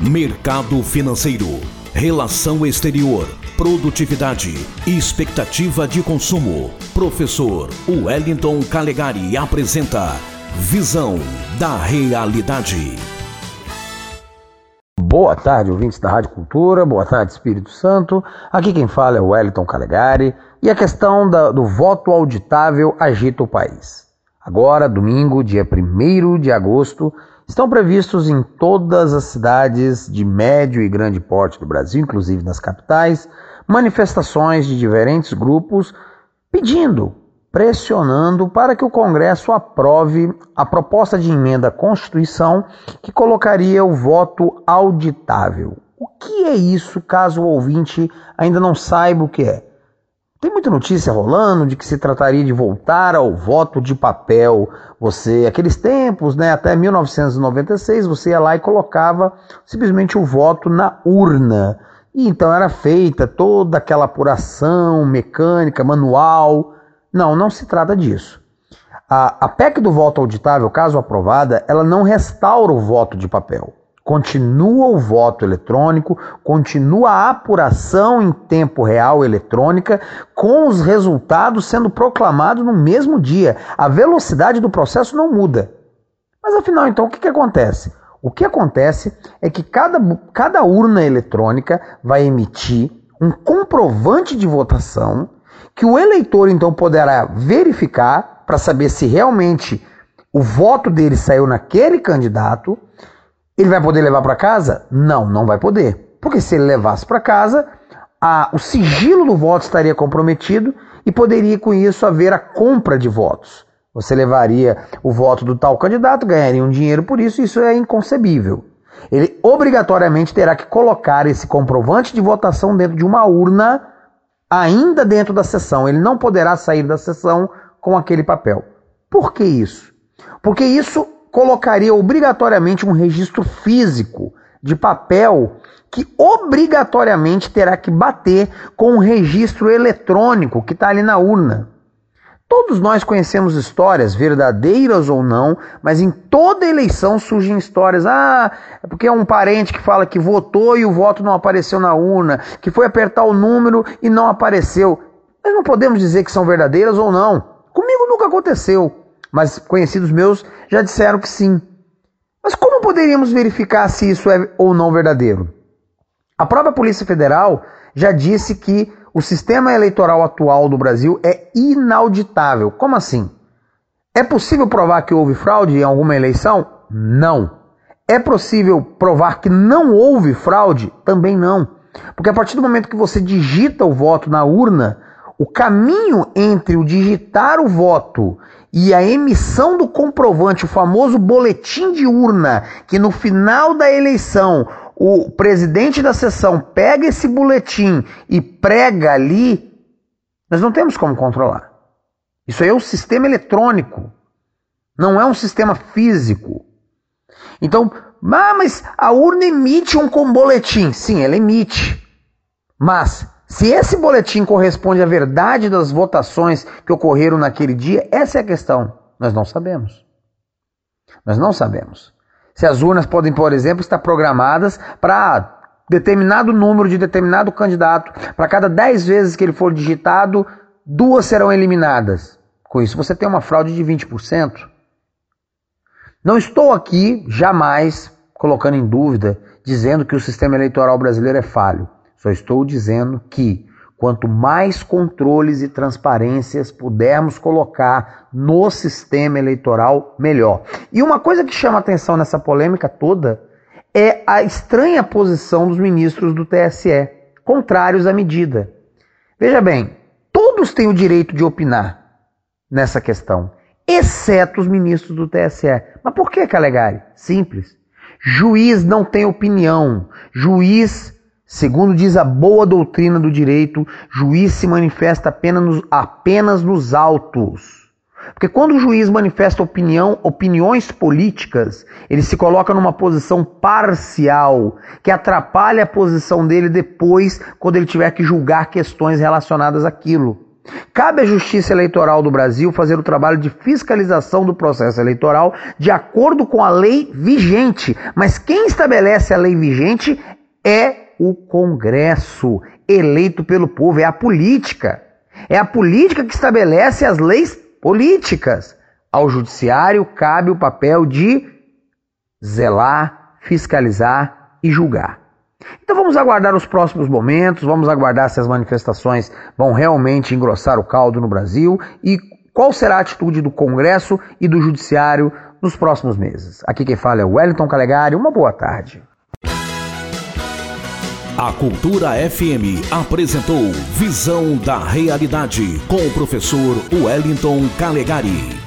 mercado financeiro, relação exterior, produtividade expectativa de consumo. Professor Wellington Calegari apresenta Visão da Realidade. Boa tarde, ouvintes da Rádio Cultura, boa tarde, Espírito Santo. Aqui quem fala é o Wellington Calegari e a questão da, do voto auditável agita o país. Agora, domingo, dia 1 de agosto, estão previstos em todas as cidades de médio e grande porte do Brasil, inclusive nas capitais, manifestações de diferentes grupos pedindo, pressionando para que o Congresso aprove a proposta de emenda à Constituição que colocaria o voto auditável. O que é isso, caso o ouvinte ainda não saiba o que é? Tem muita notícia rolando de que se trataria de voltar ao voto de papel. Você, aqueles tempos, né, até 1996, você ia lá e colocava simplesmente o voto na urna. E então era feita toda aquela apuração mecânica, manual. Não, não se trata disso. A, a PEC do voto auditável, caso aprovada, ela não restaura o voto de papel. Continua o voto eletrônico, continua a apuração em tempo real eletrônica, com os resultados sendo proclamados no mesmo dia. A velocidade do processo não muda. Mas afinal, então, o que, que acontece? O que acontece é que cada, cada urna eletrônica vai emitir um comprovante de votação que o eleitor então poderá verificar para saber se realmente o voto dele saiu naquele candidato ele vai poder levar para casa? Não, não vai poder. Porque se ele levasse para casa, a, o sigilo do voto estaria comprometido e poderia com isso haver a compra de votos. Você levaria o voto do tal candidato, ganharia um dinheiro por isso, isso é inconcebível. Ele obrigatoriamente terá que colocar esse comprovante de votação dentro de uma urna, ainda dentro da sessão. Ele não poderá sair da sessão com aquele papel. Por que isso? Porque isso colocaria obrigatoriamente um registro físico de papel que obrigatoriamente terá que bater com um registro eletrônico que está ali na urna. Todos nós conhecemos histórias, verdadeiras ou não, mas em toda eleição surgem histórias. Ah, é porque é um parente que fala que votou e o voto não apareceu na urna, que foi apertar o número e não apareceu. Mas não podemos dizer que são verdadeiras ou não. Comigo nunca aconteceu mas conhecidos meus já disseram que sim. Mas como poderíamos verificar se isso é ou não verdadeiro? A própria Polícia Federal já disse que o sistema eleitoral atual do Brasil é inauditável. Como assim? É possível provar que houve fraude em alguma eleição? Não. É possível provar que não houve fraude? Também não. Porque a partir do momento que você digita o voto na urna, o caminho entre o digitar o voto e a emissão do comprovante, o famoso boletim de urna, que no final da eleição o presidente da sessão pega esse boletim e prega ali, nós não temos como controlar. Isso aí é um sistema eletrônico, não é um sistema físico. Então, ah, mas a urna emite um com boletim. Sim, ela emite. Mas se esse boletim corresponde à verdade das votações que ocorreram naquele dia, essa é a questão. Nós não sabemos. Nós não sabemos. Se as urnas podem, por exemplo, estar programadas para determinado número de determinado candidato, para cada 10 vezes que ele for digitado, duas serão eliminadas. Com isso, você tem uma fraude de 20%. Não estou aqui jamais colocando em dúvida, dizendo que o sistema eleitoral brasileiro é falho. Só estou dizendo que quanto mais controles e transparências pudermos colocar no sistema eleitoral, melhor. E uma coisa que chama atenção nessa polêmica toda é a estranha posição dos ministros do TSE, contrários à medida. Veja bem, todos têm o direito de opinar nessa questão, exceto os ministros do TSE. Mas por que, Calegari? Simples. Juiz não tem opinião. Juiz Segundo diz a boa doutrina do direito, juiz se manifesta apenas nos, apenas nos autos. Porque quando o juiz manifesta opinião, opiniões políticas, ele se coloca numa posição parcial, que atrapalha a posição dele depois, quando ele tiver que julgar questões relacionadas àquilo. Cabe à Justiça Eleitoral do Brasil fazer o trabalho de fiscalização do processo eleitoral de acordo com a lei vigente. Mas quem estabelece a lei vigente é o Congresso, eleito pelo povo, é a política. É a política que estabelece as leis políticas. Ao Judiciário cabe o papel de zelar, fiscalizar e julgar. Então vamos aguardar os próximos momentos, vamos aguardar se as manifestações vão realmente engrossar o caldo no Brasil e qual será a atitude do Congresso e do Judiciário nos próximos meses. Aqui quem fala é Wellington Calegari, uma boa tarde. A Cultura FM apresentou Visão da Realidade com o professor Wellington Calegari.